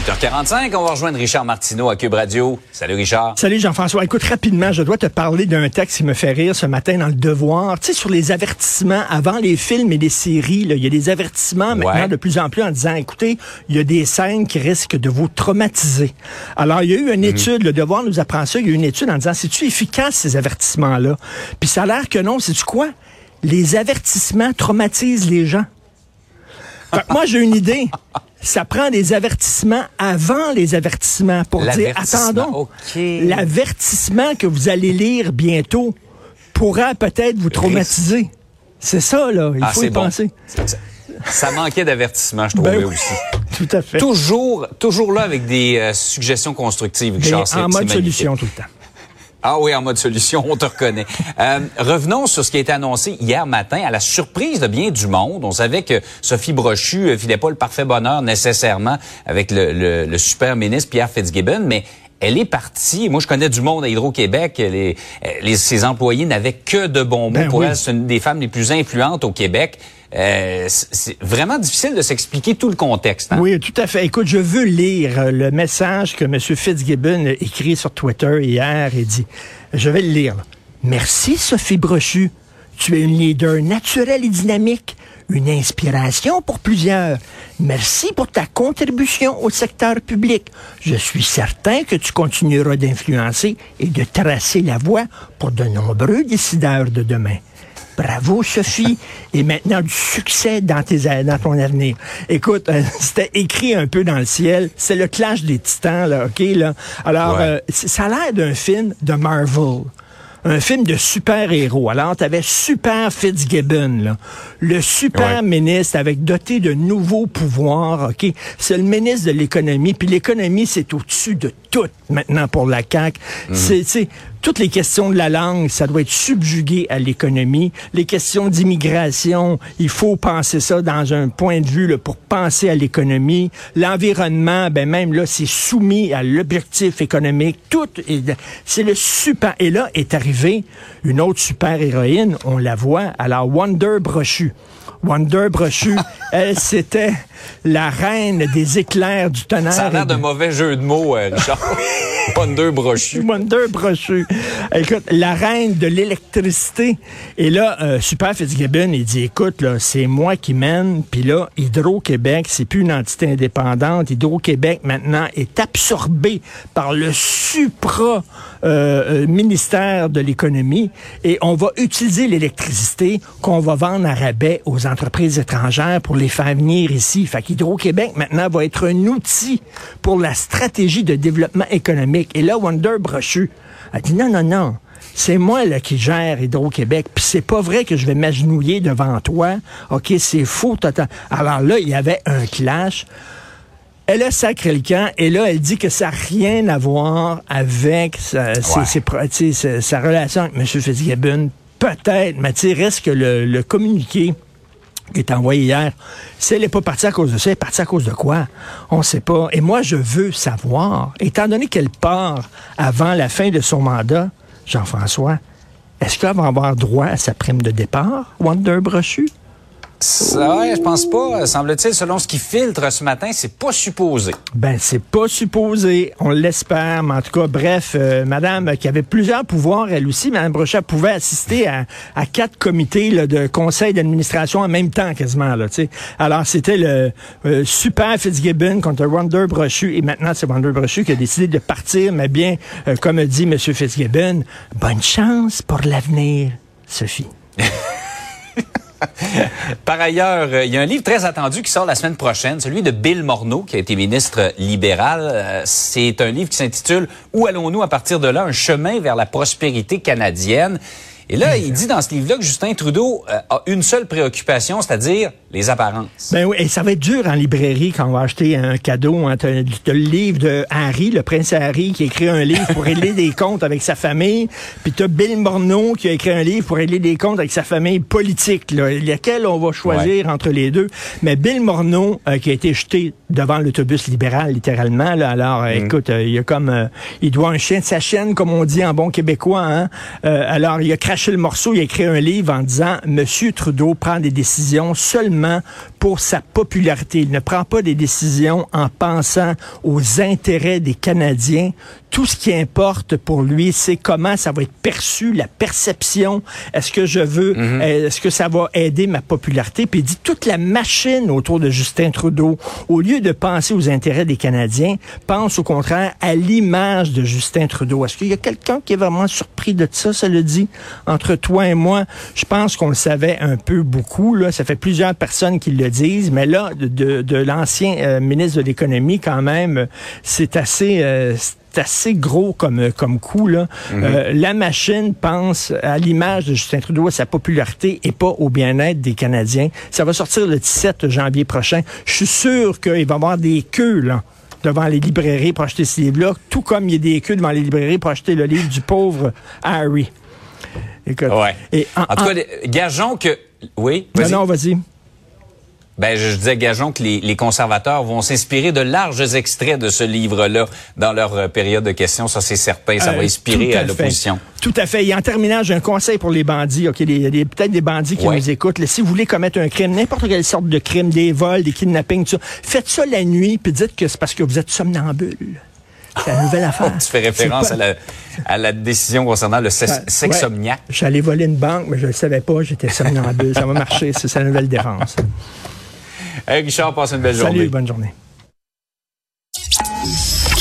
8h45, on va rejoindre Richard Martineau à Cube Radio. Salut Richard. Salut Jean-François. Écoute, rapidement, je dois te parler d'un texte qui me fait rire ce matin dans le Devoir. Tu sais, sur les avertissements, avant les films et les séries, là, il y a des avertissements maintenant de plus en plus en disant, écoutez, il y a des scènes qui risquent de vous traumatiser. Alors, il y a eu une étude, le Devoir nous apprend ça, il y a eu une étude en disant, c'est-tu efficace ces avertissements-là? Puis ça a l'air que non, c'est-tu quoi? Les avertissements traumatisent les gens. Moi, j'ai une idée. Ça prend des avertissements avant les avertissements pour dire, attendons, l'avertissement que vous allez lire bientôt pourra peut-être vous traumatiser. C'est ça, là. Il Ah, faut y bon. penser. Ça, manquait d'avertissement, je trouvais Ben oui. aussi. Tout à fait. Toujours, toujours là avec des euh, suggestions constructives, Mais Richard. en mode magnifique. solution tout le temps. Ah oui, en mode solution, on te reconnaît. Euh, revenons sur ce qui a été annoncé hier matin, à la surprise de bien du monde. On savait que Sophie Brochu euh, filait pas le parfait bonheur nécessairement avec le, le- le super ministre Pierre Fitzgibbon, mais elle est partie. Moi, je connais du monde à Hydro-Québec. Les, euh, les, ses employés n'avaient que de bons mots Ben pour oui. elle. C'est une des femmes les plus influentes au Québec. Euh, c'est vraiment difficile de s'expliquer tout le contexte. hein? Oui, tout à fait. Écoute, je veux lire euh, le message que M. Fitzgibbon a écrit sur Twitter hier et dit, je vais le lire. Merci, Sophie Brochu. Tu es une leader naturelle et dynamique, une inspiration pour plusieurs. Merci pour ta contribution au secteur public. Je suis certain que tu continueras d'influencer et de tracer la voie pour de nombreux décideurs de demain. Bravo, Sophie. Et maintenant, du succès dans, tes, dans ton avenir. Écoute, euh, c'était écrit un peu dans le ciel. C'est le clash des titans, là, OK? Là. Alors, Ouais. euh, ça a l'air d'un film de Marvel. Un film de super-héros. Alors, tu avais Super Fitzgibbon, là. le super Ouais. ministre avec doté de nouveaux pouvoirs. OK? C'est le ministre de l'économie. Puis l'économie, c'est au-dessus de tout maintenant pour la CAQ. C'est, c'est toutes les questions de la langue, ça doit être subjugué à l'économie. Les questions d'immigration, il faut penser ça dans un point de vue là, pour penser à l'économie. L'environnement, ben même là, c'est soumis à l'objectif économique. Tout, est- c'est le super. Et là est arrivée une autre super héroïne, on la voit, alors Wonder Brochu. Wonder Brochu, elle, c'était la reine des éclairs du tonnerre. Ça a l'air de- d'un mauvais jeu de mots, euh, Richard. Wonder brochu. Wonder Brochu. Écoute, la reine de l'électricité. Et là, euh, Super Fitzgibbon, il dit, écoute, là, c'est moi qui mène. Puis là, Hydro-Québec, c'est plus une entité indépendante. Hydro-Québec, maintenant, est absorbé par le supra euh, euh, ministère de l'économie. Et on va utiliser l'électricité qu'on va vendre à rabais aux entreprises étrangères pour les faire venir ici. Fait qu'Hydro-Québec, maintenant, va être un outil pour la stratégie de développement économique. Et là, Wonder Brochu a dit non, non, non. C'est moi là, qui gère Hydro-Québec. Puis c'est pas vrai que je vais m'agenouiller devant toi. OK, c'est faux total. Alors là, il y avait un clash. Elle a sacré le camp et là, elle dit que ça n'a rien à voir avec sa, ses- Ouais. sa, relation avec M. Fitzgibbon. Peut-être, mais tu reste que le, le communiqué qui est envoyé hier, si elle n'est pas partie à cause de ça, elle est partie à cause de quoi? On ne sait pas. Et moi, je veux savoir, étant donné qu'elle part avant la fin de son mandat, Jean-François, est-ce qu'elle va avoir droit à sa prime de départ, Wonder Brochu? Ça, ouais, je pense pas. Semble-t-il, selon ce qui filtre ce matin, c'est pas supposé. Ben, c'est pas supposé. On l'espère. Mais en tout cas, bref, euh, madame qui avait plusieurs pouvoirs, elle aussi, madame Brochet, pouvait assister à, quatre comités de conseil d'administration en même temps, quasiment. Là. Alors, c'était le euh, super Fitzgibbon contre Wonder Brochu. Et maintenant, c'est Wonder Brochu qui a décidé de partir. Mais bien, euh, comme dit M. Fitzgibbon, bonne chance pour l'avenir, Sophie. Par ailleurs, euh, il y a un livre très attendu qui sort la semaine prochaine, celui de Bill Morneau, qui a été ministre libéral. Euh, C'est un livre qui s'intitule Où allons-nous à partir de là? Un chemin vers la prospérité canadienne. Et là, il dit dans ce livre-là que Justin Trudeau euh, a une seule préoccupation, c'est-à-dire les apparences. Ben oui, et ça va être dur en librairie quand on va acheter un cadeau. Hein. T'as, t'as le livre de Harry, le prince Harry, qui a écrit un livre pour régler des comptes avec sa famille. Puis t'as Bill Morneau qui a écrit un livre pour régler des comptes avec sa famille politique. Là. Lequel on va choisir entre les deux? Mais Bill Morneau, euh, qui a été jeté devant l'autobus libéral, littéralement. Là. Alors, euh, écoute, euh, il y a comme... euh, il doit un chien de sa chaîne, comme on dit en bon québécois. Hein? Euh, alors, il a craché le morceau, il a écrit un livre en disant « Monsieur Trudeau prend des décisions seulement pour sa popularité. Il ne prend pas des décisions en pensant aux intérêts des Canadiens. Tout ce qui importe pour lui, c'est comment ça va être perçu, la perception. Est-ce que je veux, euh, est-ce que ça va aider ma popularité? Puis il dit toute la machine autour de Justin Trudeau, au lieu de penser aux intérêts des Canadiens, pense au contraire à l'image de Justin Trudeau. Est-ce qu'il y a quelqu'un qui est vraiment surpris de ça, ça le dit? Entre toi et moi, je pense qu'on le savait un peu beaucoup. Là. Ça fait plusieurs personnes qui le disent, mais là, de, l'ancien euh, ministre de l'Économie, quand même, c'est assez... euh, c'est assez gros comme, euh, comme coup. Là. Euh, la machine pense à l'image de Justin Trudeau, à sa popularité et pas au bien-être des Canadiens. Ça va sortir le 17 janvier prochain. Je suis sûr qu'il va y avoir des queues là, devant les librairies pour acheter ce livre-là, tout comme il y a des queues devant les librairies pour acheter le livre du pauvre Harry. Écoute. Ouais. Et en, En tout en- cas, les- gageons que... Oui, Non, vas-y. non, vas-y. Ben, je, je disais, gageons que les, les conservateurs vont s'inspirer de larges extraits de ce livre-là dans leur euh, période de questions. Ça, c'est certain. Ça Euh, va inspirer tout à fait. l'opposition. Tout à fait. Et en terminant, j'ai un conseil pour les bandits. Ok, les- les- peut-être des bandits qui Ouais. nous écoutent. Là, si vous voulez commettre un crime, n'importe quelle sorte de crime, des vols, des kidnappings, tout ça, faites ça la nuit, puis dites que c'est parce que vous êtes somnambule. C'est la nouvelle affaire. Tu fais référence à la, à la décision concernant le sex- Ouais. sexomniaque. J'allais voler une banque, mais je ne le savais pas. J'étais somnambule. ça va marcher. C'est sa nouvelle défense. Hey, Richard, passe une belle journée. Salut, bonne journée.